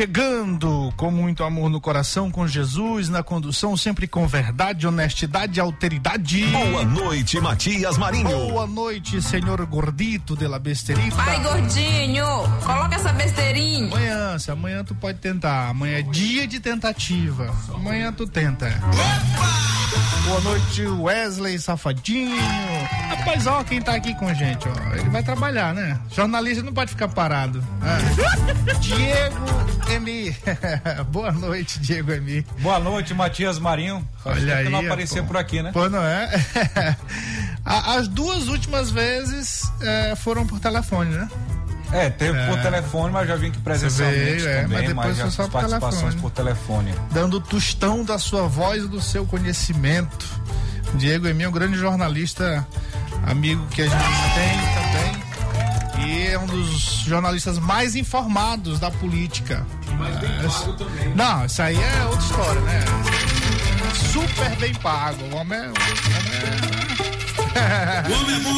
chegando com muito amor no coração, com Jesus na condução, sempre com verdade, honestidade e alteridade. Boa noite, Matias Marinho. Boa noite, senhor gordito de la besteirinha. Vai, gordinho, coloca essa besteirinha. Amanhã, se amanhã tu pode tentar. Amanhã é dia de tentativa. Amanhã tu tenta. Boa noite, Wesley Safadinho. Rapaz, ó, quem tá aqui com a gente, ó. Ele vai trabalhar, né? Jornalista não pode ficar parado. Ah. Diego Emi. Boa noite, Diego Emi. Boa noite, Matias Marinho. Olha aí. não apareceu pô. por aqui, né? Pô, não é? As duas últimas vezes é, foram por telefone, né? É, teve por telefone, mas já vim aqui presencialmente veio, é, também, mas depois mas já foi só por participações telefone. por telefone. dando o tostão da sua voz e do seu conhecimento. Diego Emi é um grande jornalista, amigo que a gente tem também. E é um dos jornalistas mais informados da política. Mais bem pago também. Não, isso aí é outra história, né? Super bem pago. O homem é. O O homem é bom,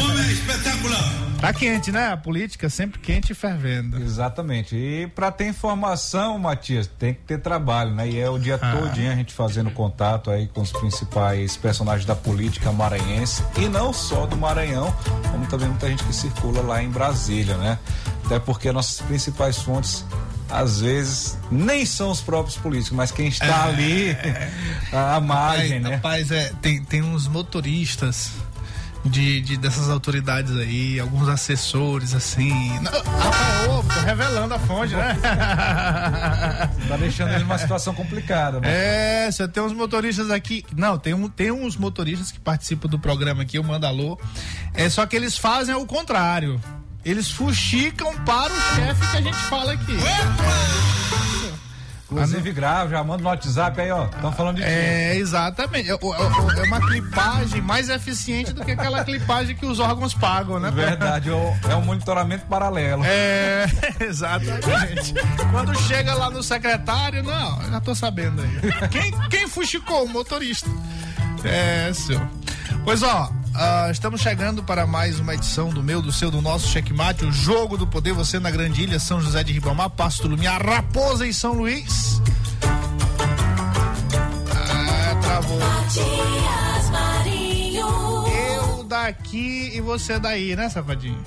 o homem é espetacular. Tá quente, né? A política sempre quente e fervendo. Exatamente. E para ter informação, Matias, tem que ter trabalho, né? E é o dia Ah. todinho a gente fazendo contato aí com os principais personagens da política maranhense e não só do Maranhão, como também muita gente que circula lá em Brasília, né? Até porque nossas principais fontes às vezes nem são os próprios políticos, mas quem está ali à margem, Rapaz, né? rapaz, é, tem, tem uns motoristas de, de- dessas autoridades aí, alguns assessores, assim. Rapaz, ô, tô revelando a fonte, né? Tá deixando ele numa situação complicada, né? É, você tem uns motoristas aqui. Não, tem, um, tem uns motoristas que participam do programa aqui, o Mandalô. É só que eles fazem o contrário. Eles fuxicam para o chefe que a gente fala aqui. Inclusive grave, já manda no WhatsApp aí, ó. Estão falando de. É, exatamente. É, é- é uma clipagem mais eficiente do que aquela clipagem que os órgãos pagam, né? Verdade, é o- é um monitoramento paralelo. É, exatamente. Quando chega lá no secretário, não, já tô sabendo aí. Quem, quem fuxicou? O motorista. É, seu. Pois ó, ah, estamos chegando para mais uma edição do meu, do seu, do nosso checkmate, o jogo do poder, você na Grande Ilha, São José de Ribamar, Pasto Lumiar, Raposa e São Luís. Ah, travou. Matias Marinho. Eu daqui e você daí, né, safadinho?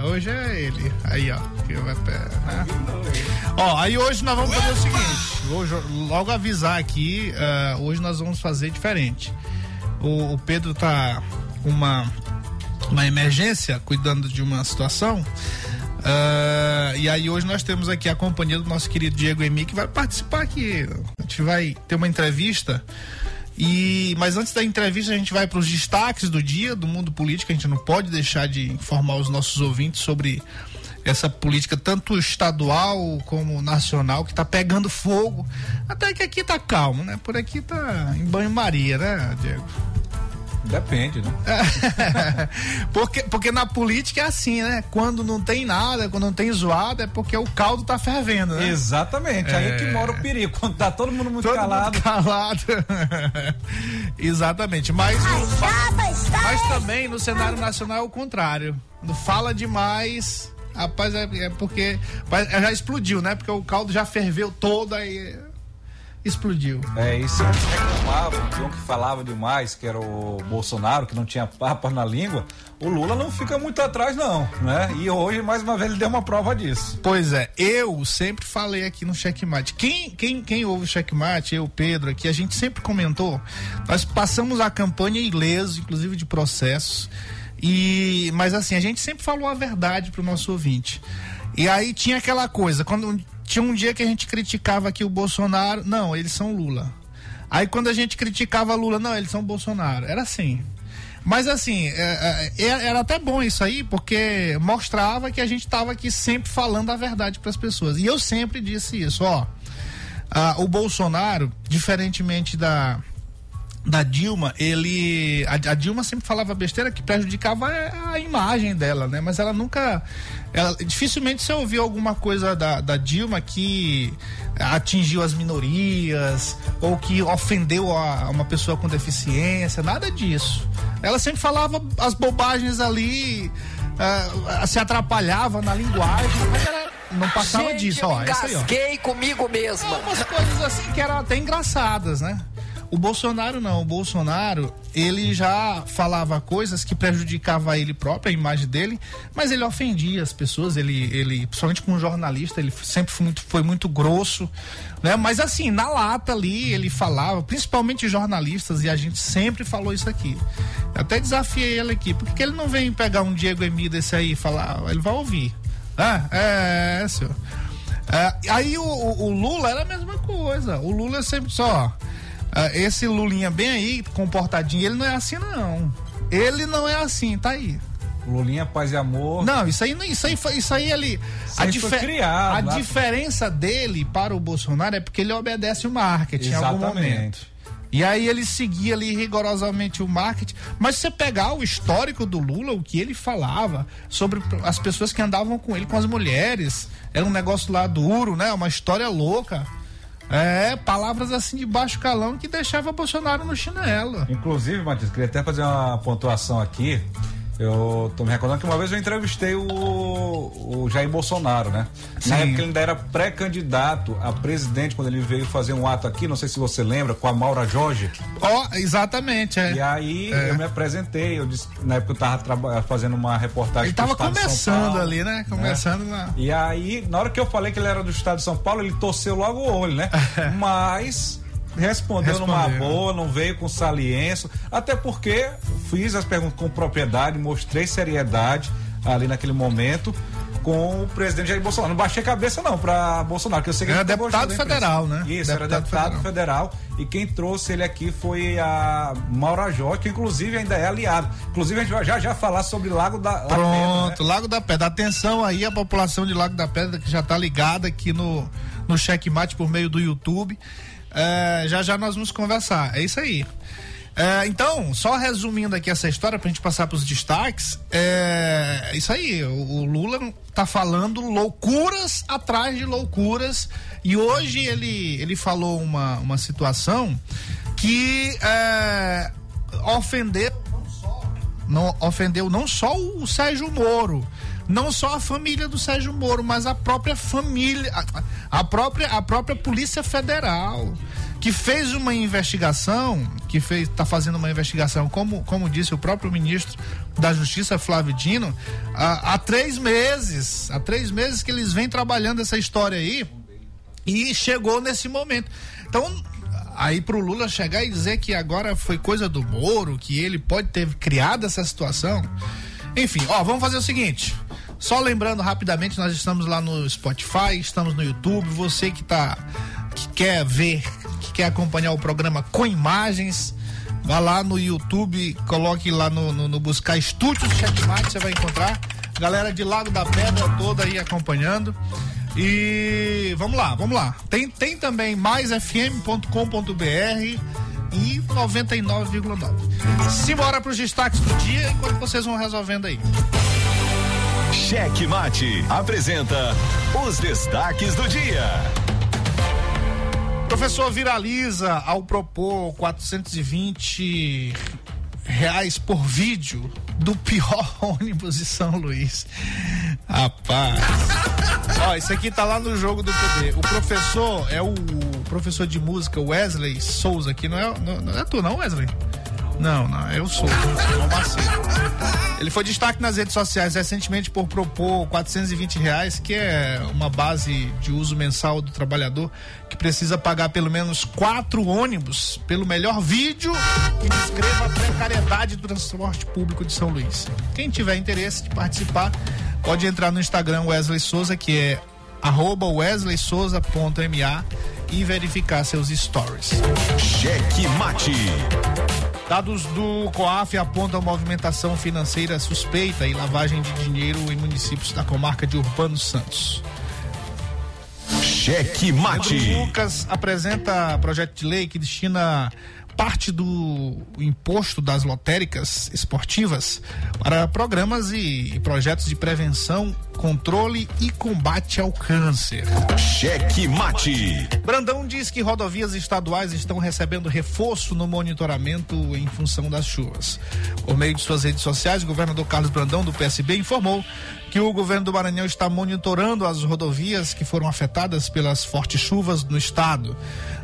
Hoje é ele. Aí, ó. Que vai né? Ó, aí hoje nós vamos fazer o seguinte. Hoje, logo avisar aqui, ah, hoje nós vamos fazer diferente. O, o Pedro tá uma, uma emergência, cuidando de uma situação. Ah, e aí hoje nós temos aqui a companhia do nosso querido Diego Emi, que vai participar aqui. A gente vai ter uma entrevista. E, mas antes da entrevista, a gente vai para os destaques do dia do mundo político. A gente não pode deixar de informar os nossos ouvintes sobre essa política, tanto estadual como nacional, que está pegando fogo. Até que aqui tá calmo, né? Por aqui tá em banho-maria, né, Diego? Depende, né? porque, porque na política é assim, né? Quando não tem nada, quando não tem zoada, é porque o caldo tá fervendo, né? Exatamente, aí que mora o perigo. Quando tá todo mundo muito Todo calado. mundo calado. Exatamente. Mas, mas também no cenário nacional é o contrário. Quando fala demais, rapaz, é, é porque. Já explodiu, né? Porque o caldo já ferveu todo aí. Explodiu. É, isso antes reclamavam de um que falava demais, que era o Bolsonaro, que não tinha papas na língua. O Lula não fica muito atrás, não, né? E hoje, mais uma vez, ele deu uma prova disso. Pois é, eu sempre falei aqui no Checkmate. Quem, quem, quem ouve o Checkmate, eu, Pedro, aqui, a gente sempre comentou. Nós passamos a campanha ileso, inclusive de processos. E, mas assim, a gente sempre falou a verdade pro nosso ouvinte. E aí tinha aquela coisa, quando tinha um dia que a gente criticava aqui o Bolsonaro, não, eles são Lula. Aí quando a gente criticava Lula, não, eles são Bolsonaro. Era assim. Mas assim, é, é, era até bom isso aí, porque mostrava que a gente estava aqui sempre falando a verdade para as pessoas. E eu sempre disse isso, ó. ah, o Bolsonaro, diferentemente da, da Dilma, ele. A, a Dilma sempre falava besteira que prejudicava a, a imagem dela, né? Mas ela nunca. Ela, dificilmente você ouviu alguma coisa da, da Dilma que atingiu as minorias ou que ofendeu a, uma pessoa com deficiência, nada disso. Ela sempre falava as bobagens ali, ah, se atrapalhava na linguagem, mas era não passava Gente, disso, eu ó. É isso aí, ó. comigo mesma. Umas coisas assim que eram até engraçadas, né? O Bolsonaro não, o Bolsonaro, ele já falava coisas que prejudicavam ele próprio, a imagem dele, mas ele ofendia as pessoas, ele, ele principalmente com jornalista, ele sempre foi muito, foi muito grosso, né? Mas assim, na lata ali, ele falava, principalmente jornalistas, e a gente sempre falou isso aqui. Eu até desafiei ele aqui, porque ele não vem pegar um Diego Emi desse aí e falar, ele vai ouvir. Ah, é, é, senhor. É, aí o, o- Lula era a mesma coisa. O Lula é sempre só. ah, esse Lulinha bem aí, comportadinho, ele não é assim, não. Ele não é assim, tá aí. Lulinha, paz e amor. Não, isso aí, isso aí, isso aí ele. Isso aí foi criado a lá. diferença dele para o Bolsonaro é porque ele obedece o marketing em algum Exatamente. momento. E aí ele seguia ali rigorosamente o marketing. Mas se você pegar o histórico do Lula, o que ele falava sobre as pessoas que andavam com ele, com as mulheres, era um negócio lá duro, né? Uma história louca. É, palavras assim de baixo calão que deixava Bolsonaro no chinelo. Inclusive, Matheus, queria até fazer uma pontuação aqui. Eu tô me recordando que uma vez eu entrevistei o, o Jair Bolsonaro, né? Sim. Na época ele ainda era pré-candidato a presidente, quando ele veio fazer um ato aqui, não sei se você lembra, com a Maura Jorge. Ó, exatamente, é. E aí É. eu me apresentei, eu disse, na época eu tava fazendo uma reportagem Ele tava estado de São começando Paulo, ali, né? Começando na. E aí, na hora que eu falei que ele era do estado de São Paulo, ele torceu logo o olho, né? Mas respondeu, numa boa, não veio com saliêncio, até porque fiz as perguntas com propriedade, mostrei seriedade ali naquele momento com o presidente Jair Bolsonaro. Não baixei a cabeça não para Bolsonaro, que eu sei que Era deputado federal, né? Isso, era Deputado deputado federal. E quem trouxe ele aqui foi a Maura Jó, que inclusive ainda é aliado. Inclusive a gente vai já já falar sobre Lago da La Pedra, né? Pronto, Lago da Pedra. Atenção aí, a população de Lago da Pedra que já tá ligada aqui no, no Checkmate por meio do YouTube. É, já já nós vamos conversar. É isso aí. É, então, só resumindo aqui essa história pra gente passar pros destaques, é isso aí, o, o Lula tá falando loucuras atrás de loucuras e hoje ele, ele falou uma, uma situação que é, ofendeu não ofendeu não só o Sérgio Moro, não só a família do Sérgio Moro, mas a própria família, a, própria a própria Polícia Federal, que fez uma investigação, que fez tá fazendo uma investigação, como como disse o próprio ministro da Justiça Flávio Dino, há, há três meses, há três meses que eles vêm trabalhando essa história aí e chegou nesse momento. Então, aí pro Lula chegar e dizer que agora foi coisa do Moro, que ele pode ter criado essa situação. Enfim, ó, vamos fazer o seguinte. Só lembrando rapidamente, nós estamos lá no Spotify, estamos no YouTube. Você que tá que quer ver, que quer acompanhar o programa com imagens, vá lá no YouTube, coloque lá no, no, no buscar Estúdios Checkmate, você vai encontrar. Galera de Lago da Pedra toda aí acompanhando. E vamos lá, vamos lá. Tem, tem também maisfm.com.br e 99,9. Simbora para os destaques do dia enquanto vocês vão resolvendo aí. Cheque Mate apresenta os destaques do dia. Professor viraliza ao propor 420 reais por vídeo do pior ônibus de São Luís. Rapaz. Ó, isso aqui tá lá no jogo do poder. O professor é o professor de música Wesley Souza, que não é, não, não é tu não, Wesley? Não, não, eu sou. João Macedo. Ele foi destaque nas redes sociais recentemente por propor 420 reais, que é uma base de uso mensal do trabalhador que precisa pagar pelo menos quatro ônibus pelo melhor vídeo que descreva a precariedade do transporte público de São Luís. Quem tiver interesse de participar, pode entrar no Instagram Wesley Souza, que é arroba wesleysouza.ma e verificar seus stories. Cheque Mate. Dados do COAF apontam movimentação financeira suspeita e lavagem de dinheiro em municípios da comarca de Urbano Santos. Cheque Mate. Lucas apresenta projeto de lei que destina parte do imposto das lotéricas esportivas para programas e, projetos de prevenção controle e combate ao câncer. Cheque Mate. Brandão diz que rodovias estaduais estão recebendo reforço no monitoramento em função das chuvas. Por meio de suas redes sociais, o governador Carlos Brandão, do PSB, informou que o governo do Maranhão está monitorando as rodovias que foram afetadas pelas fortes chuvas no estado.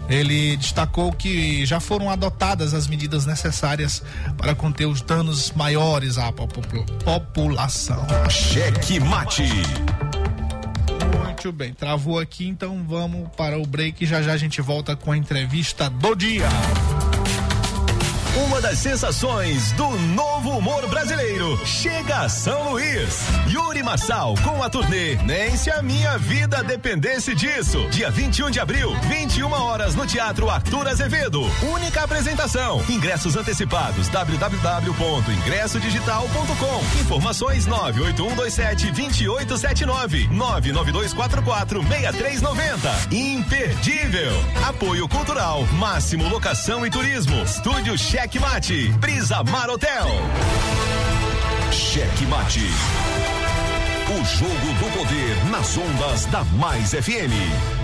Ele destacou que já foram adotadas as medidas necessárias para conter os danos maiores à popu- população. Cheque Mate. Muito bem, travou aqui, então vamos para o break. Já já a gente volta com a entrevista do dia. Uma das sensações do novo humor brasileiro chega a São Luís. Yuri Marçal com a turnê Nem se a minha vida dependesse disso. Dia 21 de abril, 21 horas no Teatro Arthur Azevedo. Única apresentação. Ingressos antecipados www.ingressodigital.com. Informações 98127 2879 99244 6390. Imperdível. Apoio Cultural, Máximo Locação e Turismo. Estúdio Cheque Mate. Brisa Mar Hotel. Cheque Mate. O jogo do poder nas ondas da Mais FM.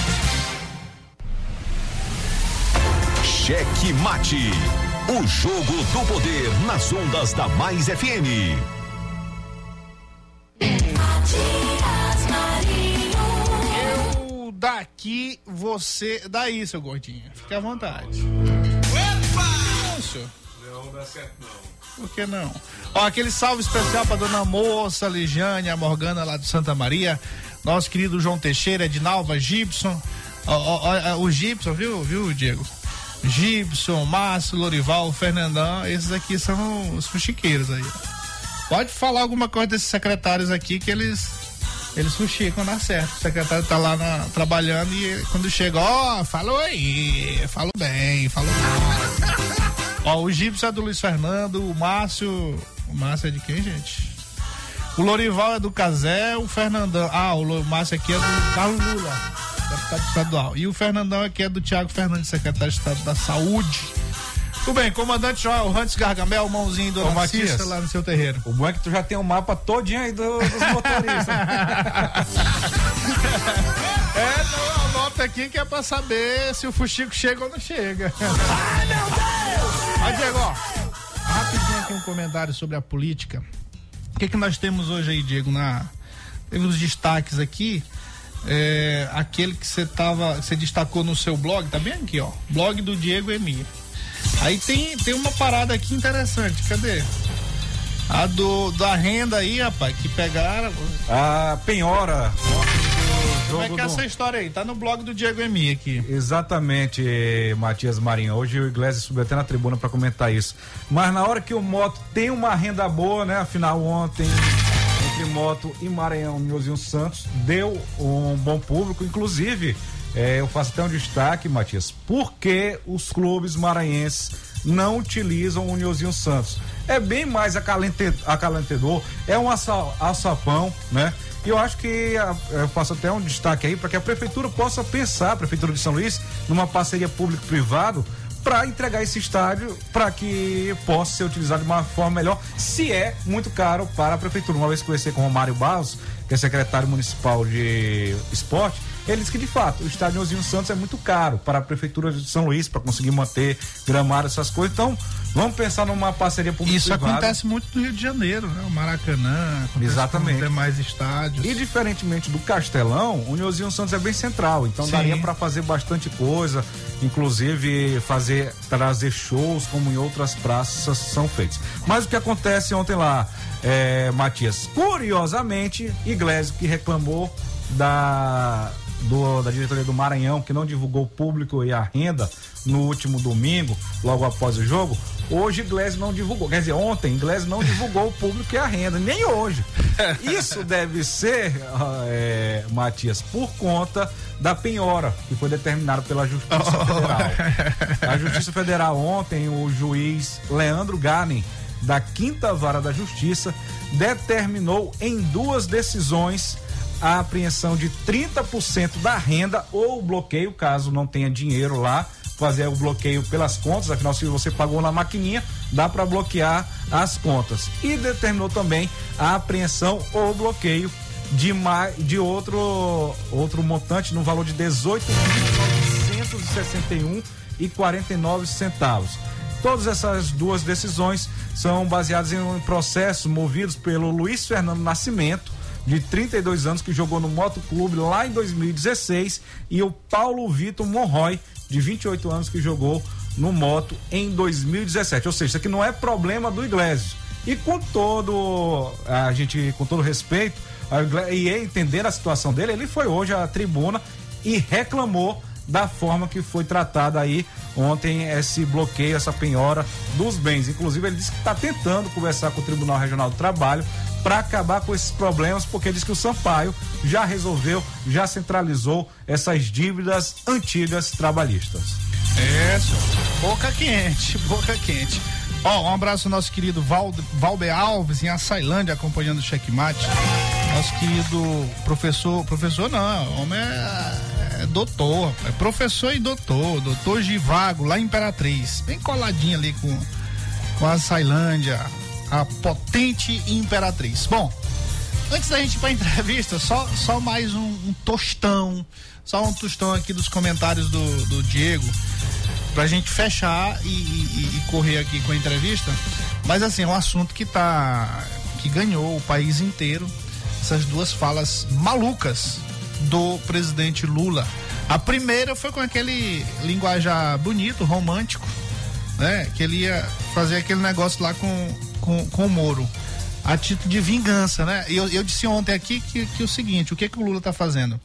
Cheque Mate. O jogo do poder nas ondas da Mais FM. Matias Marinho. Eu daqui, você daí, seu gordinho. Fique à vontade. Isso. Não dá certo não. Por que não? Ó, aquele salve especial pra dona Moça, Ligiane, a Morgana lá de Santa Maria, nosso querido João Teixeira, Edinalva, Gibson, ó, ó, ó, o Gibson, viu, viu, Diego? Gibson, Márcio, Lorival, Fernandão, esses aqui são os fuxiqueiros aí. Pode falar alguma coisa desses secretários aqui que eles eles fuxicam dá certo. O secretário tá lá na- trabalhando e quando chega, ó, falou aí, falou bem, falou bem. Ó, o Gibson é do Luiz Fernando, o Márcio. O Márcio é de quem, gente? O Lorival é do Casé, o Fernandão. Ah, o Márcio aqui é do Carlos Lula, deputado estadual. E o Fernandão aqui é do Tiago Fernandes, secretário de Estado da Saúde. Tudo bem, comandante Joel Rantes Gargamel, mãozinho do Matias. lá no seu terreiro. O bom é que tu já tem um mapa todinho aí do- dos motoristas. É, não, anota aqui que é pra saber se o Fuxico chega ou não chega. Ai, meu Deus! Mas, Diego, ó, rapidinho aqui um comentário sobre a política. O que que nós temos hoje aí, Diego, na... Teve os destaques aqui, é, aquele que você tava, você destacou no seu blog, tá bem aqui, ó, blog do Diego Emir. Aí tem, tem uma parada aqui interessante, cadê? A do, da renda aí, rapaz, que pegaram. A penhora. Como é que é essa história aí? Tá no blog do Diego Emi aqui. Exatamente, Matias Marinho. Hoje o Iglesias subiu até na tribuna para comentar isso. Mas na hora que o Moto tem uma renda boa, né? Afinal, ontem, Moto e Maranhão, Nilzinho Santos, deu um bom público. Inclusive, eh, eu faço até um destaque, Matias, porque os clubes maranhenses não utilizam o Nilzinho Santos. É bem mais acalentador, é um açapão, né? E eu acho que eu faço até um destaque aí para que a prefeitura possa pensar, a prefeitura de São Luís, numa parceria público-privado para entregar esse estádio para que possa ser utilizado de uma forma melhor, se é muito caro para a prefeitura. Uma vez que conversei com o Romário Barros, que é secretário municipal de esporte, ele disse que de fato o estádio Ozinho Santos é muito caro para a prefeitura de São Luís para conseguir manter gramado essas coisas. Então, vamos pensar numa parceria pública Isso acontece muito no Rio de Janeiro, né? O Maracanã, Exatamente. com demais estádios. E diferentemente do Castelão, o Niozinho Santos é bem central, então Sim. daria para fazer bastante coisa, inclusive fazer trazer shows como em outras praças são feitos. Mas o que acontece ontem lá, é, Matias, curiosamente, Iglesias que reclamou da do- da diretoria do Maranhão que não divulgou o público e a renda no último domingo, logo após o jogo. Hoje Iglesias não divulgou, quer dizer, ontem Iglesias não divulgou o público e a renda, nem hoje. Isso deve ser, é, Matias, por conta da penhora que foi determinada pela Justiça Federal. A Justiça Federal ontem, o juiz Leandro Ganem, da Quinta Vara da Justiça, determinou em duas decisões a apreensão de 30% da renda ou bloqueio, caso não tenha dinheiro lá, fazer o bloqueio pelas contas, afinal se você pagou na maquininha, dá para bloquear as contas. E determinou também a apreensão ou bloqueio de mais de outro outro montante no valor de 18.961 e 49 centavos. Todas essas duas decisões são baseadas em processos movidos pelo Luiz Fernando Nascimento, de 32 anos, que jogou no Moto Clube lá em 2016, e o Paulo Vitor Monroy, de 28 anos, que jogou no Moto em 2017. Ou seja, isso aqui não é problema do Iglesias. E com todo a gente, com todo respeito, a e entender a situação dele, ele foi hoje à tribuna e reclamou da forma que foi tratada aí ontem esse bloqueio, essa penhora dos bens. Inclusive, ele disse que está tentando conversar com o Tribunal Regional do Trabalho para acabar com esses problemas, porque diz que o Sampaio já resolveu, já centralizou essas dívidas antigas trabalhistas. É. Boca quente, boca quente. Ó, um abraço ao nosso querido Val, Valber Alves, em Açailândia, acompanhando o checkmate. Nosso querido professor, professor não, homem é, é doutor, é professor e doutor, doutor Givago, lá em Imperatriz, bem coladinho ali com, com a Açailândia, a potente Imperatriz. Bom, Antes da gente ir pra entrevista, só, só mais um, um tostão. Só um tostão aqui dos comentários do, do Diego. Pra gente fechar e, e- e correr aqui com a entrevista. Mas assim, é um assunto que tá. que ganhou o país inteiro. Essas duas falas malucas do presidente Lula. A primeira foi com aquele linguajar bonito, romântico, né? Que ele ia fazer aquele negócio lá com, com, com o Moro. A título de vingança, né? Eu, eu disse ontem aqui que, que o seguinte, o que, que o Lula tá fazendo?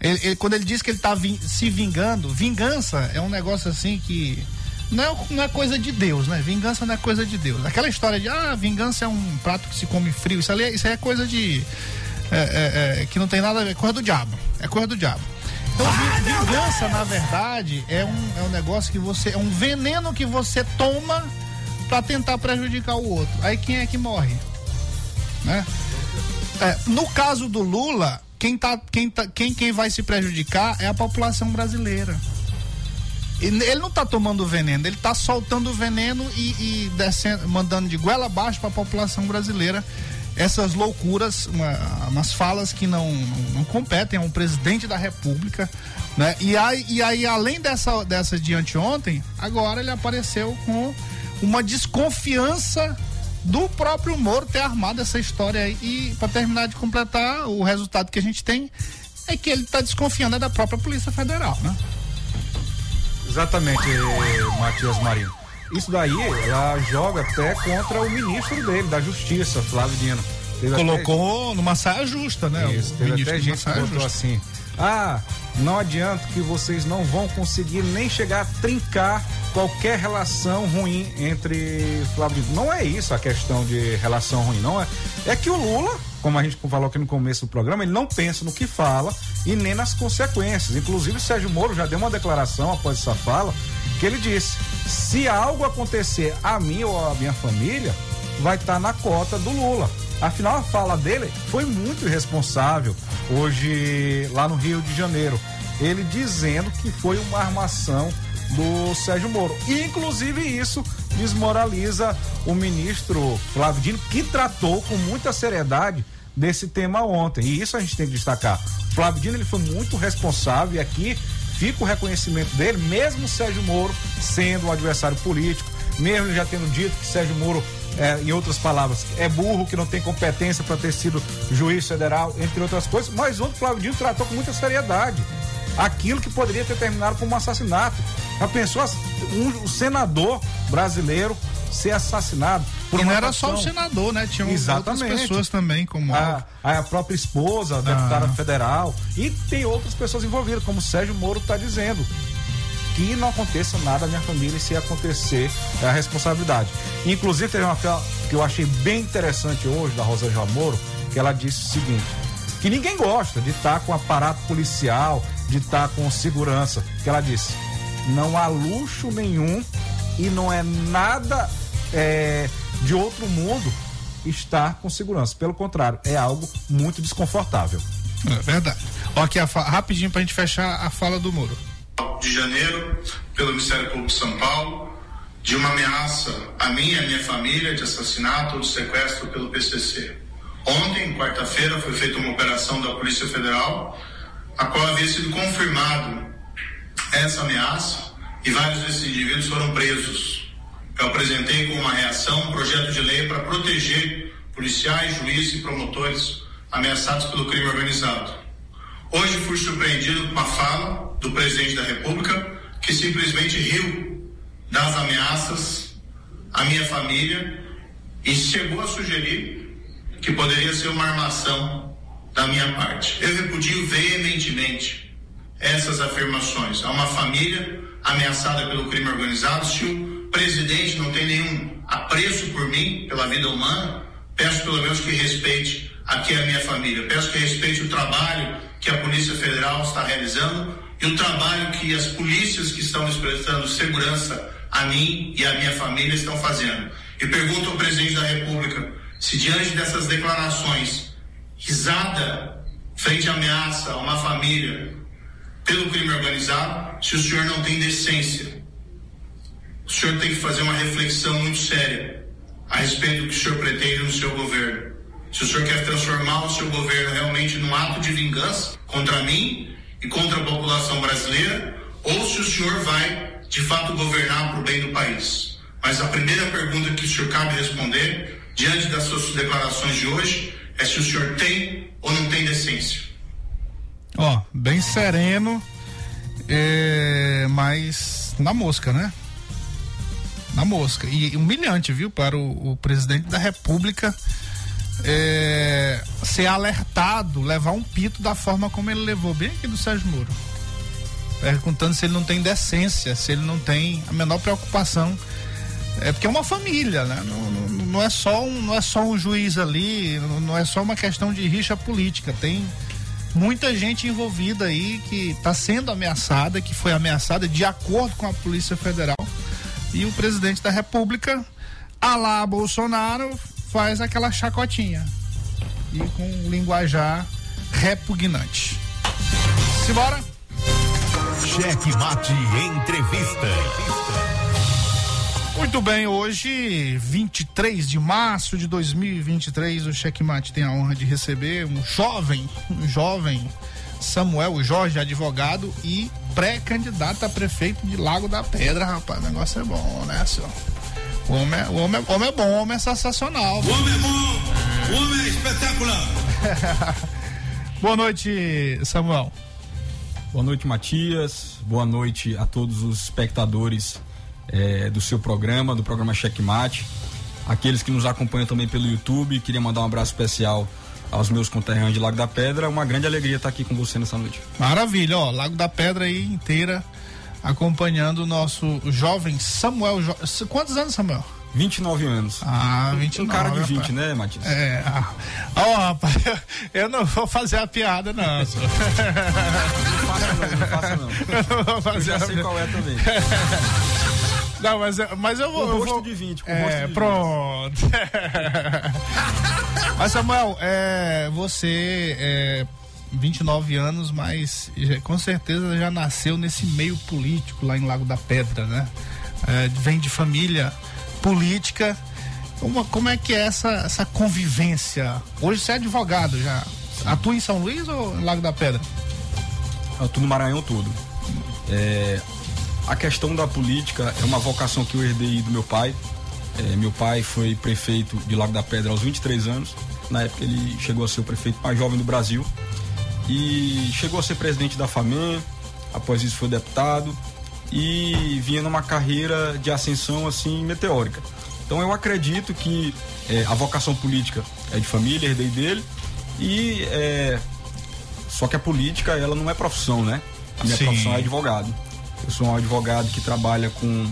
Ele, ele- quando ele diz que ele tá se vingando, vingança é um negócio assim que não é, não é coisa de Deus, né? Vingança não é coisa de Deus. Aquela história de, ah, vingança é um prato que se come frio, isso, ali, é- isso aí é coisa de. É, é, é, que não tem nada a ver, é coisa do diabo. É coisa do diabo. Então, vi- vingança, na verdade, é um, é um negócio que você. É um veneno que você toma pra tentar prejudicar o outro. Aí quem é que morre? Né? É, no caso do Lula, quem, tá, quem, tá, quem, quem vai se prejudicar é a população brasileira. Ele não tá tomando veneno, ele tá soltando o veneno e, e descendo, mandando de goela abaixo para a população brasileira essas loucuras, uma- umas falas que não, não, não competem a um presidente da república, né? E aí, e aí além dessa, dessa de anteontem, agora ele apareceu com uma desconfiança do próprio Moro ter armado essa história aí. E para terminar de completar, o resultado que a gente tem é que ele está desconfiando é da própria Polícia Federal, né? Exatamente, Matias Marinho. Isso daí ela joga até contra o ministro dele, da Justiça, Flávio Dino. Teve até- Colocou numa saia justa, né? Isso, o teve ministro até gente que botou justa. assim. Ah, não adianta que vocês não vão conseguir nem chegar a trincar qualquer relação ruim entre Flávio Dino. Não é isso a questão de relação ruim, não é. É que o Lula, como a gente falou aqui no começo do programa, ele não pensa no que fala e nem nas consequências. Inclusive, o Sérgio Moro já deu uma declaração após essa fala que ele disse: se algo acontecer a mim ou a minha família, vai estar na cota do Lula. Afinal, a fala dele foi muito irresponsável hoje lá no Rio de Janeiro. Ele dizendo que foi uma armação do Sérgio Moro. E, inclusive, isso desmoraliza o ministro Flávio Dino, que tratou com muita seriedade desse tema ontem. E isso a gente tem que destacar. Flávio Dino ele foi muito responsável e aqui fica o reconhecimento dele, mesmo Sérgio Moro sendo um adversário político, mesmo já tendo dito que Sérgio Moro, é, em outras palavras, é burro, que não tem competência para ter sido juiz federal, entre outras coisas, mas ontem Flávio Dino tratou com muita seriedade aquilo que poderia ter terminado como um assassinato. Já pensou um, um senador brasileiro ser assassinado por E não era só o senador, né? Tinha outras pessoas também, como a, a própria esposa, a deputada federal, e tem outras pessoas envolvidas, como o Sérgio Moro está dizendo. Que não aconteça nada na minha família e se acontecer é a responsabilidade. Inclusive, teve uma fala que eu achei bem interessante hoje, da Rosângela Moro, que ela disse o seguinte: que ninguém gosta de estar com aparato policial, de estar com segurança. Que ela disse: não há luxo nenhum e não é nada é, de outro mundo estar com segurança. Pelo contrário, é algo muito desconfortável. É verdade. Ó, aqui a fa- rapidinho pra gente fechar a fala do Moro. de janeiro pelo Ministério Público de São Paulo de uma ameaça a mim e a minha família de assassinato ou de sequestro pelo PCC. Ontem, quarta-feira, foi feita uma operação da Polícia Federal, a qual havia sido confirmado essa ameaça e vários desses indivíduos foram presos. Eu apresentei como uma reação um projeto de lei para proteger policiais, juízes e promotores ameaçados pelo crime organizado. Hoje fui surpreendido com uma fala do presidente da República que simplesmente riu das ameaças à minha família e chegou a sugerir que poderia ser uma armação da minha parte. Eu repudio veementemente essas afirmações. Há uma família ameaçada pelo crime organizado. Se presidente não tem nenhum apreço por mim, pela vida humana, peço pelo menos que respeite aqui a minha família. Peço que respeite o trabalho que a Polícia Federal está realizando e o trabalho que as polícias que estão nos prestando segurança a mim e a minha família estão fazendo. E pergunto ao presidente da República se diante dessas declarações, risada frente à ameaça a uma família pelo crime organizado, se o senhor não tem decência, o senhor tem que fazer uma reflexão muito séria a respeito do que o senhor pretende no seu governo. Se o senhor quer transformar o seu governo realmente num ato de vingança contra mim e contra a população brasileira, ou se o senhor vai, de fato, governar para o bem do país. Mas a primeira pergunta que o senhor cabe responder, diante das suas declarações de hoje, é se o senhor tem ou não tem decência. Ó, bem sereno, é, mas na mosca, né? Na mosca. E humilhante, viu, para o, o presidente da República é, ser alertado, levar um pito da forma como ele levou, bem aqui do Sérgio Moro. Perguntando se ele não tem decência, se ele não tem a menor preocupação. É porque é uma família, né? Não, não, não é só um, não é só um juiz ali, não, não é só uma questão de rixa política. Tem muita gente envolvida aí que está sendo ameaçada, que foi ameaçada de acordo com a Polícia Federal. E o presidente da República, a lá Bolsonaro, faz aquela chacotinha. E com um linguajar repugnante. Simbora? Cheque Mate Entrevista. Muito bem, hoje, 23 de março de 2023, o Checkmate tem a honra de receber um jovem, um jovem Samuel Jorge, advogado e pré-candidato a prefeito de Lago da Pedra, rapaz. O negócio é bom, né, senhor? O homem é, o homem é, o homem é bom, o homem é sensacional. O homem é bom, o homem é espetacular. Boa noite, Samuel. Boa noite, Matias. Boa noite a todos os espectadores eh, do seu programa, do programa Checkmate. Aqueles que nos acompanham também pelo YouTube. Queria mandar um abraço especial aos meus conterrâneos de Lago da Pedra. Uma grande alegria estar aqui com você nessa noite. Maravilha, ó, Lago da Pedra aí inteira acompanhando o nosso jovem Samuel. Jo... Quantos anos, Samuel? 29 anos. Ah, 29. Um cara de 20, rapaz. né, Matias? É. ah. Ó, rapaz, eu não vou fazer a piada, não. Não faça não, não faça não. Eu não vou Eu fazer já a sei qual é também. Não, mas, eu- mas eu vou. Com eu rosto vou- de 20, com é, rosto de 20. pronto. Mas, Samuel, é, você é 29 anos, mas já- com certeza já nasceu nesse meio político lá em Lago da Pedra, né? É, vem de família política Como, como é que é essa, essa convivência? Hoje você é advogado já. Atua em São Luís ou em Lago da Pedra? Eu atuo no Maranhão todo. É, a questão da política é uma vocação que eu herdei do meu pai. É, meu pai foi prefeito de Lago da Pedra aos 23 anos. Na época ele chegou a ser o prefeito mais jovem do Brasil. E chegou a ser presidente da FAMEN, após isso foi deputado e vinha numa carreira de ascensão assim meteórica. Então eu acredito que é, a vocação política é de família, herdei dele e é, só que a política ela não é profissão, né? A minha Sim. profissão é advogado. Eu sou um advogado que trabalha com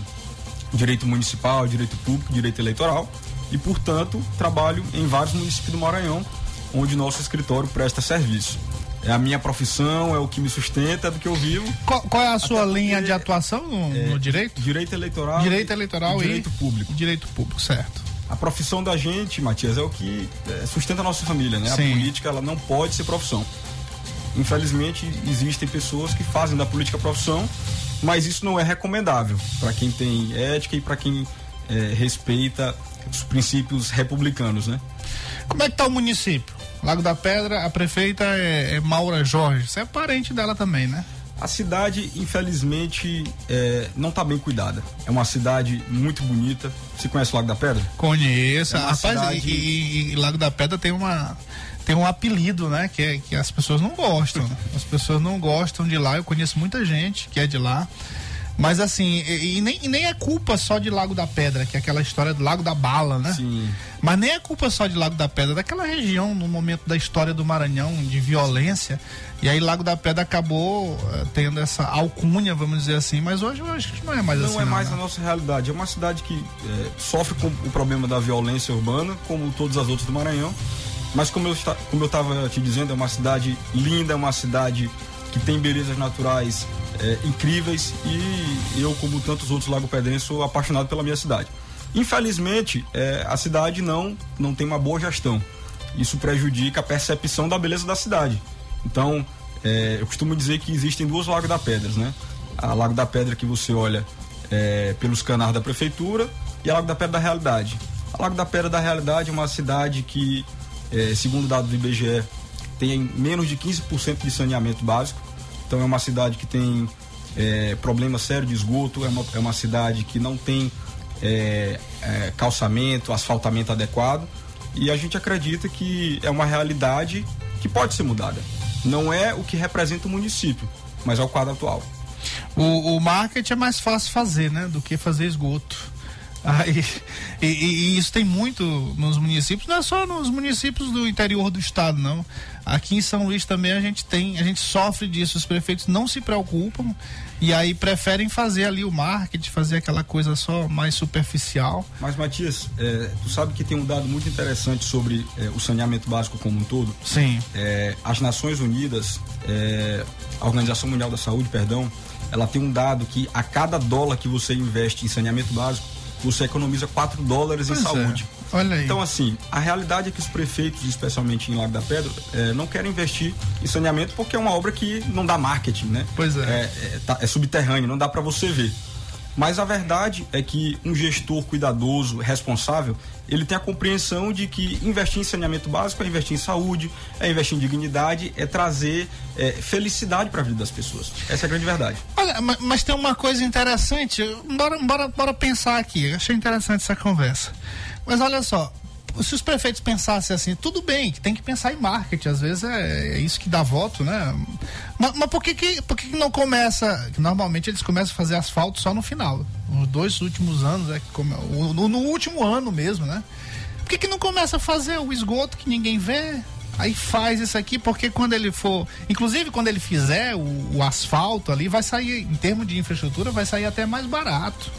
direito municipal, direito público, direito eleitoral e, portanto, trabalho em vários municípios do Maranhão, onde nosso escritório presta serviço. É a minha profissão, é o que me sustenta, é do que eu vivo. Qual, qual é a sua linha de atuação no, É, no direito? Direito eleitoral. Direito eleitoral e e direito público. Direito público, certo. A profissão da gente, Matias, é o que é, sustenta a nossa família, né? Sim. A política, ela não pode ser profissão. Infelizmente, existem pessoas que fazem da política profissão, mas isso não é recomendável para quem tem ética e para quem é, respeita os princípios republicanos, né? Como é que tá o município? Lago da Pedra, a prefeita é, é Maura Jorge. Você é parente dela também, né? A cidade, infelizmente, é, não está bem cuidada. É uma cidade muito bonita. Você conhece o Lago da Pedra? Conheço. É Rapaz, cidade- e, e- e Lago da Pedra tem uma tem um apelido, né? Que, é, que as pessoas não gostam. As pessoas não gostam de lá. Eu conheço muita gente que é de lá. Mas assim, e, e nem, e nem é culpa só de Lago da Pedra, que é aquela história do Lago da Bala, né? Sim. Mas nem é culpa só de Lago da Pedra, daquela região no momento da história do Maranhão de violência. E aí Lago da Pedra acabou eh, tendo essa alcunha, vamos dizer assim, mas hoje eu acho que não é mais Não assim. é mais né? a nossa realidade. É uma cidade que é, sofre com o problema da violência urbana, como todas as outras do Maranhão. Mas como eu esta- como eu estava te dizendo, é uma cidade linda, é uma cidade que tem belezas naturais é, incríveis e eu, como tantos outros lago-pedrenses, sou apaixonado pela minha cidade. Infelizmente, é, a cidade não, não tem uma boa gestão. Isso prejudica a percepção da beleza da cidade. Então, é, eu costumo dizer que existem duas Lagos da Pedras, né? A Lago da Pedra que você olha é, pelos canais da prefeitura e a Lago da Pedra da Realidade. A Lago da Pedra da Realidade é uma cidade que, é, segundo dados do IBGE, tem menos de 15% de saneamento básico. Então é uma cidade que tem é, problema sério de esgoto, é uma, é uma cidade que não tem é, é, calçamento, asfaltamento adequado. E a gente acredita que é uma realidade que pode ser mudada. Não é o que representa o município, mas é o quadro atual. O, o marketing é mais fácil fazer, né? Do que fazer esgoto. Aí, e, e- e isso tem muito nos municípios, não é só nos municípios do interior do estado, não. Aqui em São Luís também a gente tem, a gente sofre disso. Os prefeitos não se preocupam e aí preferem fazer ali o marketing, fazer aquela coisa só mais superficial. Mas, Matias, é, tu sabe que tem um dado muito interessante sobre é, o saneamento básico como um todo? Sim. É, as Nações Unidas, é, a Organização Mundial da Saúde, perdão, ela tem um dado que a cada dólar que você investe em saneamento básico, você economiza 4 dólares Pois em é. saúde. Olha aí. Então, assim, a realidade é que os prefeitos, especialmente em Lago da Pedra, eh, não querem investir em saneamento porque é uma obra que não dá marketing, né? Pois é. É, tá- é subterrâneo, não dá para você ver. Mas a verdade é que um gestor cuidadoso, responsável, ele tem a compreensão de que investir em saneamento básico é investir em saúde, é investir em dignidade, é trazer eh, felicidade para a vida das pessoas. Essa é a grande verdade. Olha, ma- mas tem uma coisa interessante. Bora, bora, bora pensar aqui. Achei interessante essa conversa. Mas olha só, se os prefeitos pensassem assim, tudo bem, que tem que pensar em marketing, às vezes é, é isso que dá voto, né? Mas, mas por que, que, por que, que não começa? que Normalmente eles começam a fazer asfalto só no final. Nos dois últimos anos, é come, no, no último ano mesmo, né? Por que, que não começa a fazer o esgoto que ninguém vê? Aí faz isso aqui, porque quando ele for. Inclusive, quando ele fizer o, o asfalto ali, vai sair, em termos de infraestrutura, vai sair até mais barato.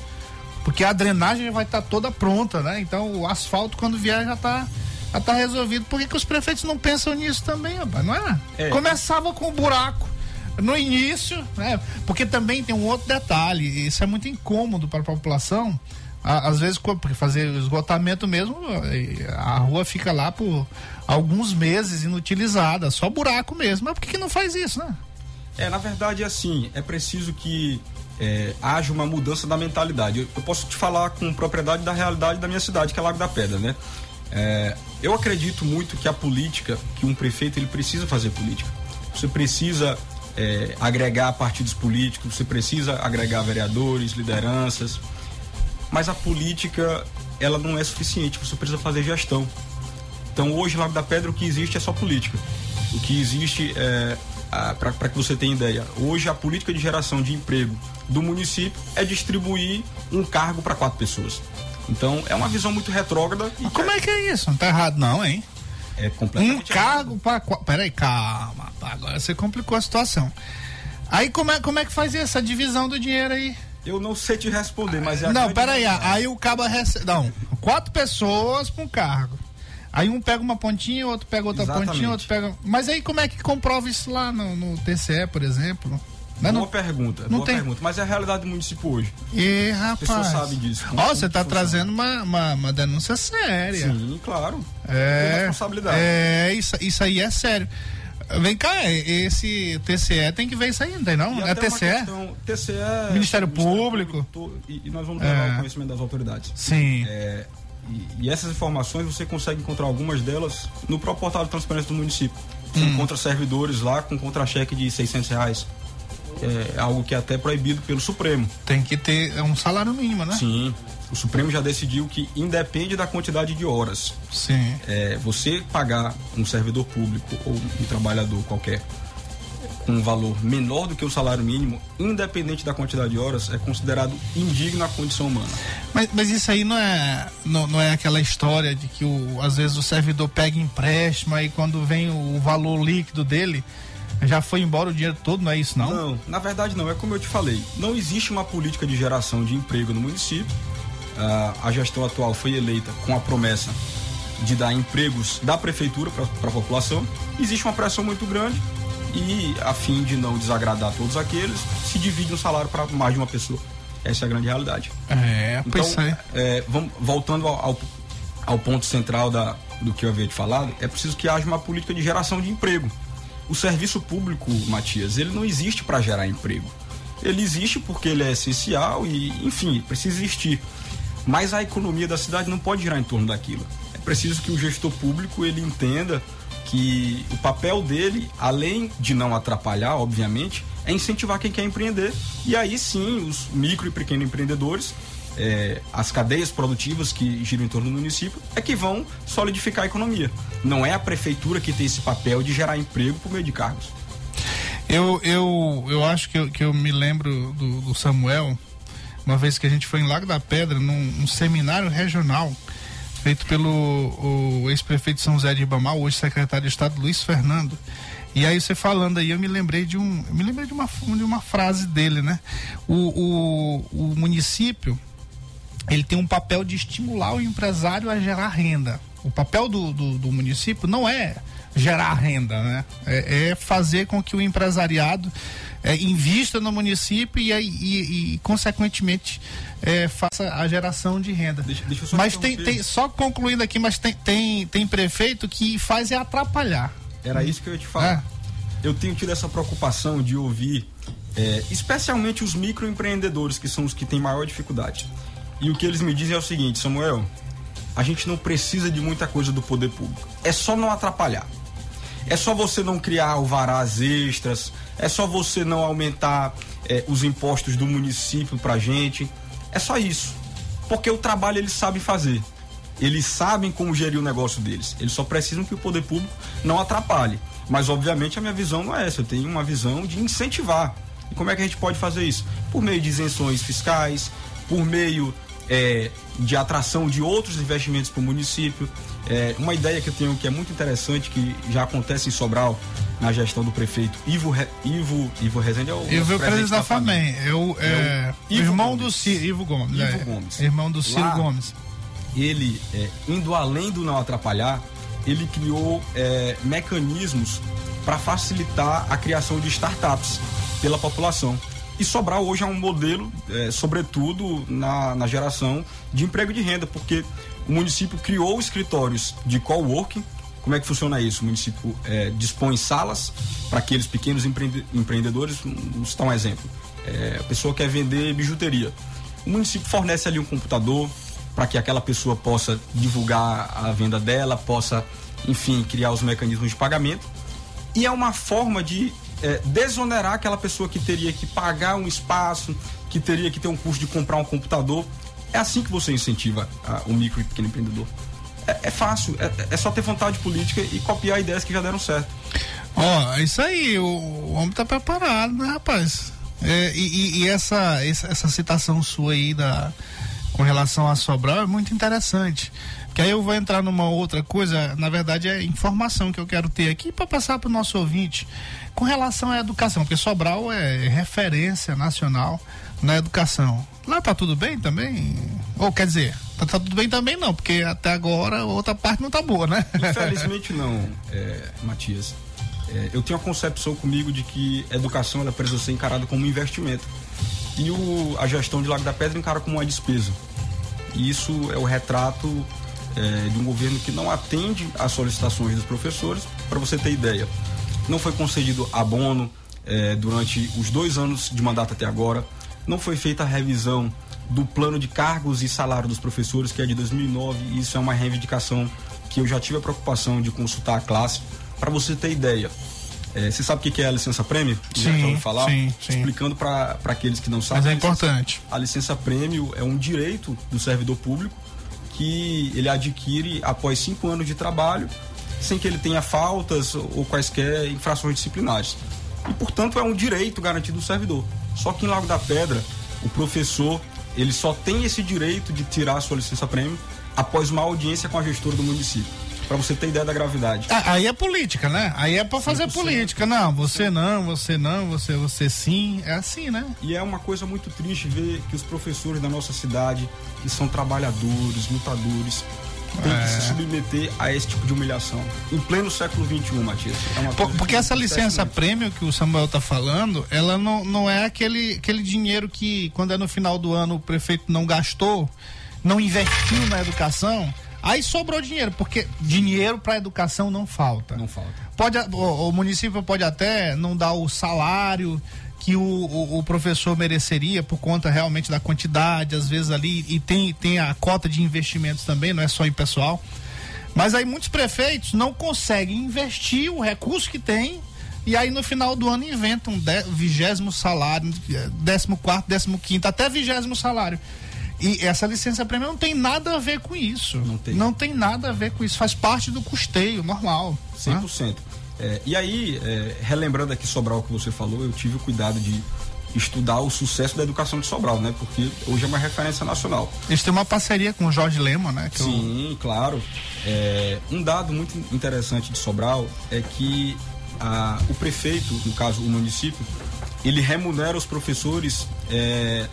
Porque a drenagem já vai estar toda pronta, né? Então o asfalto, quando vier, já está já tá resolvido. Por que, que os prefeitos não pensam nisso também, rapaz? Não é? É. Começava com o buraco no início, né? Porque também tem um outro detalhe, isso é muito incômodo para a população. Às vezes, porque fazer o esgotamento mesmo, a rua fica lá por alguns meses inutilizada, só buraco mesmo. Mas por que, que não faz isso, né? É, na verdade, é assim, é preciso que é, haja uma mudança da mentalidade. Eu, eu posso te falar com propriedade da realidade da minha cidade, que é Lago da Pedra, né? É, eu acredito muito que a política, que um prefeito ele precisa fazer política. Você precisa é, agregar partidos políticos, você precisa agregar vereadores, lideranças, mas a política ela não é suficiente. Você precisa fazer gestão. Então hoje Lago da Pedra o que existe é só política. O que existe é para que você tenha ideia, hoje a política de geração de emprego do município é distribuir um cargo para quatro pessoas. Então é uma visão muito retrógrada. Mas como é que é isso? Não tá errado não, hein? É Um completamente cargo para Peraí, calma. Agora você complicou a situação. Aí como é, como é que faz essa divisão do dinheiro aí? Eu não sei te responder, mas é a Não, peraí. realidade. Aí o cabo recebe. Não, quatro pessoas para um cargo. Aí um pega uma pontinha, outro pega outra Exatamente. pontinha, outro pega. Mas aí como é que comprova isso lá no, no TCE, por exemplo? Né, Boa não- pergunta, não boa tem- pergunta. Mas é a realidade do município hoje. E, As pessoas rapaz. sabem disso. Ó, como você tá funciona. trazendo uma, uma, uma denúncia séria. Sim, claro. É, Com responsabilidade. é isso, isso aí é sério. Vem cá, esse TCE tem que ver isso aí, não tem não? E É TCE? questão- TCE, Ministério Público. to- e, e nós vamos levar É. ao conhecimento das autoridades. Sim. É, e, e essas informações você consegue encontrar algumas delas no próprio portal de transparência do município. Você Hum. encontra servidores lá com contra-cheque de 600 reais. É algo que é até proibido pelo Supremo. Tem que ter um salário mínimo, né? Sim. O Supremo já decidiu que independe da quantidade de horas. Sim. É, você pagar um servidor público ou um trabalhador qualquer com um valor menor do que o salário mínimo, independente da quantidade de horas, é considerado indigno à condição humana. Mas, mas isso aí não é, não, não é aquela história de que o, às vezes o servidor pega empréstimo aí quando vem o valor líquido dele, já foi embora o dinheiro todo, não é isso não? Não, na verdade não. É como eu te falei. Não existe uma política de geração de emprego no município. Ah, a gestão atual foi eleita com a promessa de dar empregos da prefeitura para a população. Existe uma pressão muito grande e, a fim de não desagradar todos aqueles, se divide um salário para mais de uma pessoa. Essa é a grande realidade. É, Então, pois é. é, vamos, voltando ao, ao, ao ponto central da, do que eu havia te falado, é preciso que haja uma política de geração de emprego. O serviço público, Matias, ele não existe para gerar emprego. Ele existe porque ele é essencial e, enfim, precisa existir. Mas a economia da cidade não pode girar em torno daquilo. É preciso que o gestor público ele entenda que o papel dele, além de não atrapalhar, obviamente, é incentivar quem quer empreender. E aí sim, os micro e pequenos empreendedores, é, as cadeias produtivas que giram em torno do município, é que vão solidificar a economia. Não é a prefeitura que tem esse papel de gerar emprego por meio de cargos. Eu, eu, eu acho que eu, que eu me lembro do, do Samuel, uma vez que a gente foi em Lago da Pedra, num, num seminário regional, feito pelo ex-prefeito São José de Ribamar, hoje secretário de Estado, Luiz Fernando. E aí você falando aí, eu me lembrei de um. Me lembrei de uma, de uma frase dele, né? O, o, o município ele tem um papel de estimular o empresário a gerar renda. O papel do, do, do município não é gerar renda, né? É, é fazer com que o empresariado é, invista no município e, e, e, consequentemente, é, faça a geração de renda. Deixa- deixa eu só mas te tem, tem, só concluindo aqui, mas tem, tem, tem prefeito que faz é atrapalhar. Era isso que eu ia te falar. Eu tenho tido essa preocupação de ouvir, é, especialmente os microempreendedores, que são os que têm maior dificuldade. E o que eles me dizem é o seguinte, Samuel, a gente não precisa de muita coisa do poder público. É só não atrapalhar. É só você não criar alvarás extras, é só você não aumentar é, os impostos do município pra gente. É só isso. Porque o trabalho eles sabem fazer. Eles sabem como gerir o negócio deles. Eles só precisam que o poder público não atrapalhe. Mas, obviamente, a minha visão não é essa. Eu tenho uma visão de incentivar. E como é que a gente pode fazer isso? Por meio de isenções fiscais, por meio é, de atração de outros investimentos para o município. É, uma ideia que eu tenho que é muito interessante, que já acontece em Sobral, na gestão do prefeito Ivo, Re, Ivo, Ivo Rezende é o Eu vi o presidente da. FAMEM, eu, é, É o Ivo irmão Gomes. do Ciro, Ivo Gomes. Ivo é, Gomes. Irmão do Ciro Lá, Gomes. ele, é, indo além do não atrapalhar, ele criou é, mecanismos para facilitar a criação de startups pela população. E Sobral hoje é um modelo, é, sobretudo na, na geração de emprego de renda, porque o município criou escritórios de coworking. Como é que funciona isso? O município é, dispõe salas para aqueles pequenos empreende- empreendedores. Vamos citar um exemplo. É, a pessoa quer vender bijuteria. O município fornece ali um computador para que aquela pessoa possa divulgar a venda dela, possa, enfim, criar os mecanismos de pagamento. E é uma forma de é, desonerar aquela pessoa que teria que pagar um espaço, que teria que ter um custo de comprar um computador. É assim que você incentiva o micro e pequeno empreendedor. É, é fácil, é, é, só ter vontade política e copiar ideias que já deram certo. Ó, oh, isso aí, o, o, homem tá preparado, né, rapaz? É, e, e essa, essa, essa citação sua aí da, com relação a Sobral é muito interessante. Que aí eu vou entrar numa outra coisa, na verdade é informação que eu quero ter aqui para passar para o nosso ouvinte com relação à educação, porque Sobral é referência nacional na educação. Lá tá tudo bem também? Ou quer dizer, tá, tá tudo bem também não, porque até agora a outra parte não tá boa, né? Infelizmente não, é, Matias. É, eu tenho a concepção comigo de que educação ela precisa ser encarada como um investimento. E o, a gestão de Lago da Pedra encara como uma despesa. E isso é o retrato é, de um governo que não atende às solicitações dos professores. Para você ter ideia, não foi concedido abono é, durante os dois anos de mandato até agora, não foi feita a revisão do plano de cargos e salário dos professores, que é de 2009, e isso é uma reivindicação que eu já tive a preocupação de consultar a classe. Para você ter ideia, é, você sabe o que é a licença prêmio? Sim, falar? Sim, sim. Explicando para aqueles que não sabem. Mas é importante. A licença, a licença prêmio é um direito do servidor público que ele adquire após cinco anos de trabalho, sem que ele tenha faltas ou quaisquer infrações disciplinares. E, portanto, é um direito garantido do servidor. Só que em Lago da Pedra, o professor ele só tem esse direito de tirar a sua licença prêmio após uma audiência com a gestora do município. Para você ter ideia da gravidade. Ah, aí é política, né? Aí é para fazer política. Não, você não, você não, você, você sim. É assim, né? E é uma coisa muito triste ver que os professores da nossa cidade, que são trabalhadores, lutadores, tem que se submeter a esse tipo de humilhação. Em pleno século XXI, Matias. É Por, porque essa licença prêmio que o Samuel está falando, ela não, não é aquele, aquele dinheiro que, quando é no final do ano, o prefeito não gastou, não investiu na educação Aí sobrou dinheiro, porque dinheiro para educação não falta. Não falta. Pode, o, o, município pode até não dar o salário que o, o, o, professor mereceria por conta realmente da quantidade, às vezes ali, e tem, tem a cota de investimentos também, não é só em pessoal. Mas aí muitos prefeitos não conseguem investir o recurso que tem e aí no final do ano inventam vigésimo salário, décimo quarto, décimo quinto, até vigésimo salário. E essa licença prêmio não tem nada a ver com isso. Não tem. Não tem nada a ver com isso. Faz parte do custeio normal. 100%. Né? É, e aí, é, relembrando aqui Sobral o que você falou, eu tive o cuidado de estudar o sucesso da educação de Sobral, né? Porque hoje é uma referência nacional. Eles têm uma parceria com o Jorge Lema, né? Sim, eu... claro. É, um dado muito interessante de Sobral é que a, o prefeito, no caso o município, ele remunera os professores é,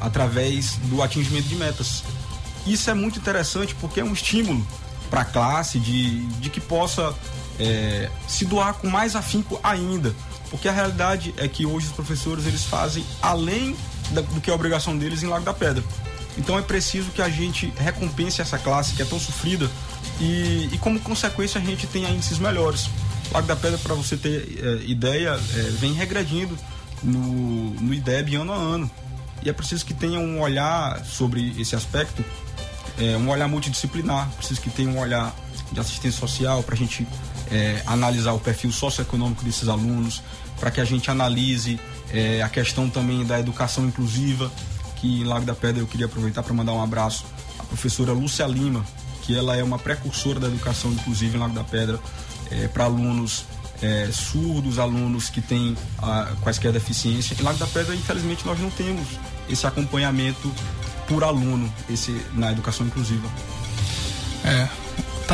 através do atingimento de metas. Isso é muito interessante porque é um estímulo para a classe de, de que possa é, se doar com mais afinco ainda. Porque a realidade é que hoje os professores eles fazem além da, do que é a obrigação deles em Lago da Pedra. Então é preciso que a gente recompense essa classe que é tão sofrida e, e como consequência a gente tenha índices melhores. Lago da Pedra, para você ter é, ideia, é, vem regredindo no, no IDEB ano a ano e é preciso que tenha um olhar sobre esse aspecto, é, um olhar multidisciplinar, preciso que tenha um olhar de assistência social para a gente é, analisar o perfil socioeconômico desses alunos, para que a gente analise é, a questão também da educação inclusiva, que em Lago da Pedra eu queria aproveitar para mandar um abraço à professora Lúcia Lima, que ela é uma precursora da educação inclusiva em Lago da Pedra, é, para alunos é, surdos, alunos que têm ah, quaisquer deficiência. Em Lago da Pedra, infelizmente, nós não temos esse acompanhamento por aluno esse, na educação inclusiva. É.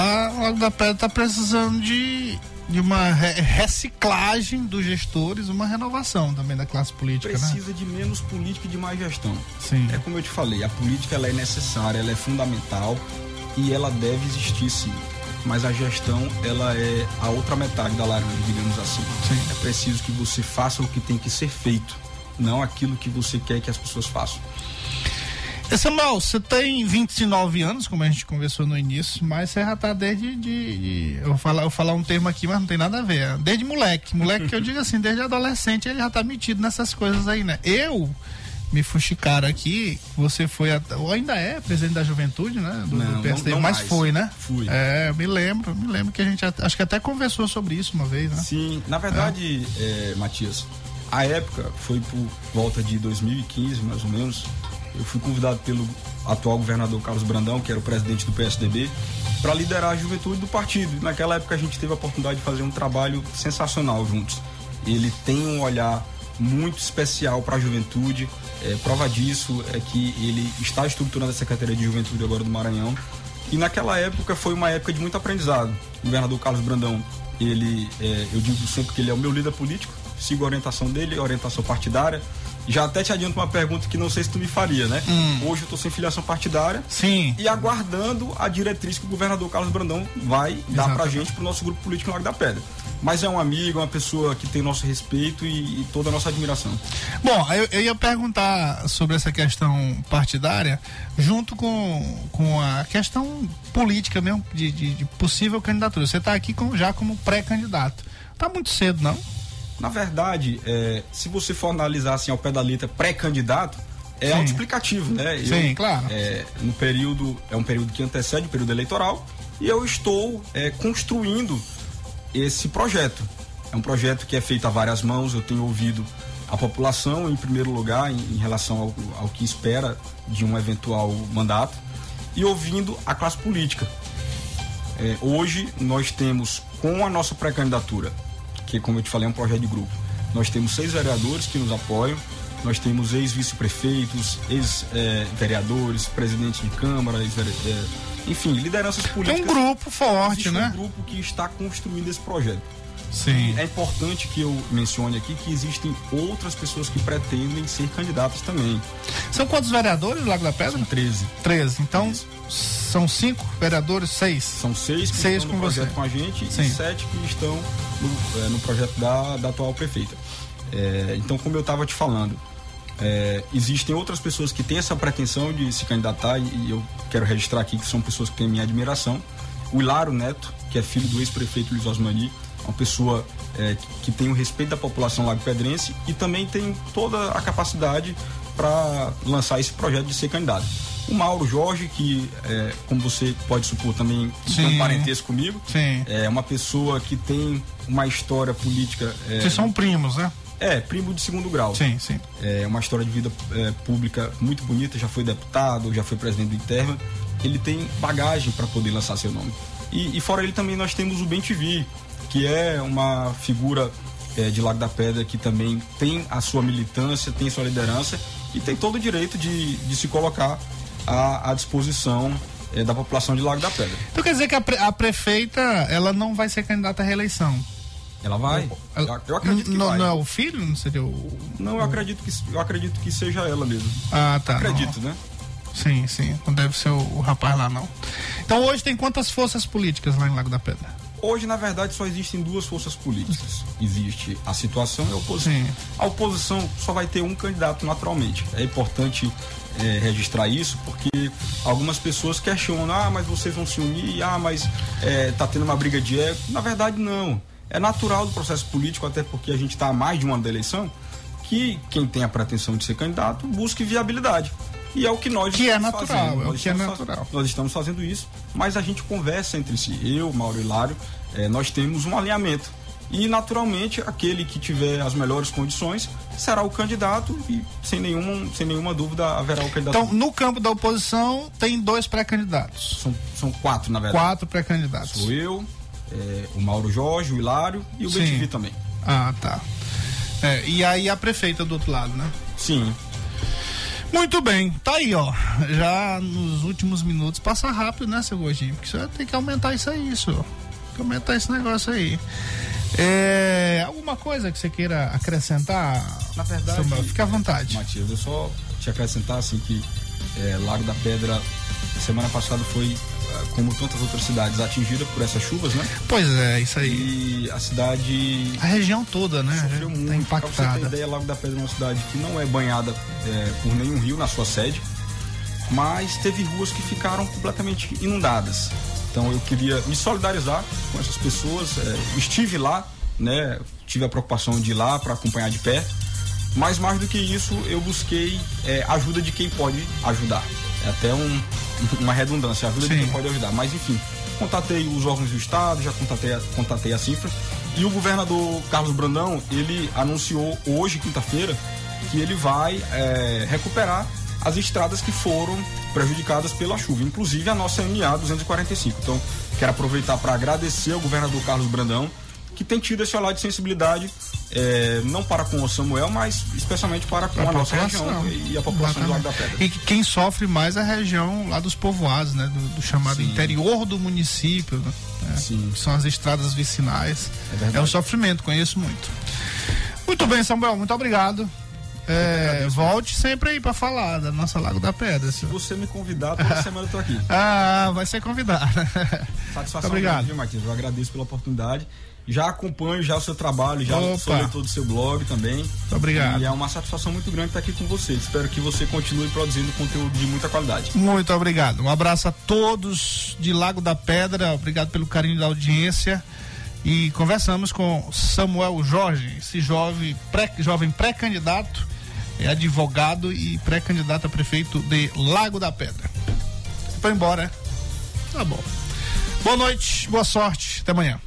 Tá, Lago da Pedra está precisando de, de uma re reciclagem dos gestores, uma renovação também da classe política. Né? Precisa né? de menos política e de mais gestão. Sim. É como eu te falei, a política ela é necessária, ela é fundamental e ela deve existir sim. Mas a gestão, ela é a outra metade da laranja, digamos assim. Sim. É preciso que você faça o que tem que ser feito não aquilo que você quer que as pessoas façam. Samuel, você tem 29 anos, como a gente conversou no início, mas você já tá desde. De, de- eu, vou falar, eu vou falar um termo aqui, mas não tem nada a ver. Desde moleque. Moleque que eu digo assim, desde adolescente ele já tá metido nessas coisas aí, né? Eu me fuxicaram aqui, você foi. até- Ou ainda é presidente da juventude, né? Do, do Não, PSD, não- não mas mais. foi, né? Fui. É, eu me lembro, me lembro que a gente acho que até conversou sobre isso uma vez, né? Sim, na verdade, é, Matias, a época foi por volta de 2015, mais ou menos. Eu fui convidado pelo atual governador Carlos Brandão, que era o presidente do PSDB, para liderar a juventude do partido. Naquela época a gente teve a oportunidade de fazer um trabalho sensacional juntos. Ele tem um olhar muito especial para a juventude. É, prova disso é que ele está estruturando a Secretaria de Juventude agora do Maranhão. E naquela época foi uma época de muito aprendizado. O governador Carlos Brandão, ele, é, eu digo sempre que ele é o meu líder político, sigo a orientação dele, a orientação partidária. Já até te adianto uma pergunta que não sei se tu me faria, né? Hoje eu estou sem filiação partidária Sim. e aguardando a diretriz que o governador Carlos Brandão vai dar pra Exatamente. gente, pro nosso grupo político no Lago da Pedra. Mas é um amigo, é uma pessoa que tem nosso respeito e, e toda a nossa admiração. Bom, eu, eu ia perguntar sobre essa questão partidária, junto com, com a questão política mesmo, de, de- de possível candidatura. Você está aqui com- já como pré-candidato. Tá muito cedo, não? Na verdade, é, se você for analisar assim ao pé da letra pré-candidato, é autoexplicativo, né? Eu, Sim, claro. é, no período, é um período que antecede o período eleitoral e eu estou é, construindo esse projeto. É um projeto que é feito a várias mãos, eu tenho ouvido a população em primeiro lugar em, em relação ao, ao que espera de um eventual mandato e ouvindo a classe política. É, hoje nós temos com a nossa pré-candidatura, que como eu te falei é um projeto de grupo, nós temos seis vereadores que nos apoiam, nós temos ex-vice-prefeitos, ex-vereadores, presidentes de câmara, ex é, enfim, lideranças Tem políticas. um grupo forte, Existe né? um grupo que está construindo esse projeto. Sim. É importante que eu mencione aqui que existem outras pessoas que pretendem ser candidatas também. São quantos vereadores do Lago da Pedra? São 13. 13. Então, Isso. são cinco vereadores, seis. São seis que Seis estão com no projeto você. com a gente Sim. e sete que estão no, é, no projeto da, da atual prefeita. É, então, como eu estava te falando, é, existem outras pessoas que têm essa pretensão de se candidatar e, e eu quero registrar aqui que são pessoas que têm minha admiração. O Hilário Neto, que é filho do ex-prefeito Luiz Osmani, uma pessoa é, que, tem o respeito da população lago-pedrense e também tem toda a capacidade para lançar esse projeto de ser candidato. O Mauro Jorge, que, é, como você pode supor, também tem um parentesco comigo, Sim. é uma pessoa que tem uma história política. É, Vocês são primos, né? é, primo de segundo grau. Sim, sim. É uma história de vida é, pública muito bonita, já foi deputado, já foi presidente do Interna. Ele tem bagagem para poder lançar seu nome. E, e fora ele também nós temos o Ben TV, que é uma figura é, de Lago da Pedra que também tem a sua militância, tem sua liderança e tem todo o direito de, de se colocar à, à disposição é, da população de Lago da Pedra. Então quer dizer que a, pre- a prefeita, ela não vai ser candidata à reeleição. Ela vai? Eu, eu acredito que não, vai. não é o filho? Não seria o. Não, eu acredito que eu acredito que seja ela mesmo. Ah, tá. Acredito, não. né? Sim, sim. Não deve ser o, o rapaz lá, não. Então hoje tem quantas forças políticas lá em Lago da Pedra? Hoje, na verdade, só existem duas forças políticas. Existe a situação e a oposição. Sim. A oposição só vai ter um candidato naturalmente. É importante é, registrar isso, porque algumas pessoas questionam, ah, mas vocês vão se unir, ah, mas é, tá tendo uma briga de ego. Na verdade, não. É natural do processo político, até porque a gente está há mais de um ano da eleição, que quem tem a pretensão de ser candidato busque viabilidade. E é o que nós Que é estamos natural, fazendo. é o Nós que é natural. nós estamos fazendo isso, mas a gente conversa entre si. Eu, Mauro e Hilário, eh, nós temos um alinhamento. E, naturalmente, aquele que tiver as melhores condições será o candidato e, sem nenhuma, sem nenhuma dúvida, haverá o candidato. Então, no campo da oposição, tem dois pré-candidatos. são, são quatro, na verdade. Quatro pré-candidatos. Sou eu, eh, o Mauro Jorge, o Hilário e o. BTV também. Ah, tá. É, e aí a prefeita do outro lado, né? Sim. Muito bem, tá aí, ó. Já nos últimos minutos, passa rápido, né, seu Gordinho? Porque você tem que aumentar isso aí, isso. Tem que aumentar esse negócio aí. É, alguma coisa que você queira acrescentar? Na verdade, Samuel? Fique à vontade. Matias, eu só te acrescentar assim que eh, Lago da Pedra semana passada foi, como tantas outras cidades, atingida por essas chuvas, né? Pois é, isso aí. E a cidade A região toda, né? sofreu já muito. Tá Pra você ter impactada. ideia, Lago da Pedra é uma cidade que não é banhada eh, por nenhum rio na sua sede. mas teve ruas que ficaram completamente inundadas. Então eu queria me solidarizar com essas pessoas. É, estive lá, né? Tive a preocupação de ir lá para acompanhar de perto. Mas mais do que isso, eu busquei é, ajuda de quem pode ajudar. É até um, uma redundância, de quem pode ajudar. Mas enfim, contatei os órgãos do Estado, já contatei, a- contatei a cifra. E o governador Carlos Brandão, ele anunciou hoje, quinta-feira, que ele vai é, recuperar as estradas que foram prejudicadas pela chuva, inclusive a nossa MA 245. Então, quero aproveitar para agradecer ao governador Carlos Brandão, que tem tido esse olhar de sensibilidade, é, não para com o Samuel, mas especialmente para com a, nossa região e a população do Lago da Pedra. E que quem sofre mais é a região lá dos povoados, né? Do, do chamado Sim. interior do município, né? É. São as estradas vicinais. É. É um sofrimento, conheço muito. Muito bem, Samuel, muito obrigado. É, volte sempre aí para falar da nossa Lago da Pedra. Se você me convidar, toda semana eu tô aqui. Ah, vai ser convidado. Satisfação Muito obrigado. grande, viu, Marquinhos? Eu agradeço pela oportunidade. Já acompanho já o seu trabalho, já Opa. sou leitor do seu blog também. Muito obrigado. E é uma satisfação muito grande estar aqui com você. Espero que você continue produzindo conteúdo de muita qualidade. Muito obrigado. Um abraço a todos de Lago da Pedra. Obrigado pelo carinho da audiência. E conversamos com Samuel Jorge, esse jovem pré- jovem pré-candidato, é advogado e pré-candidato a prefeito de Lago da Pedra. Foi embora, é? Tá bom. Boa noite, boa sorte. Até amanhã.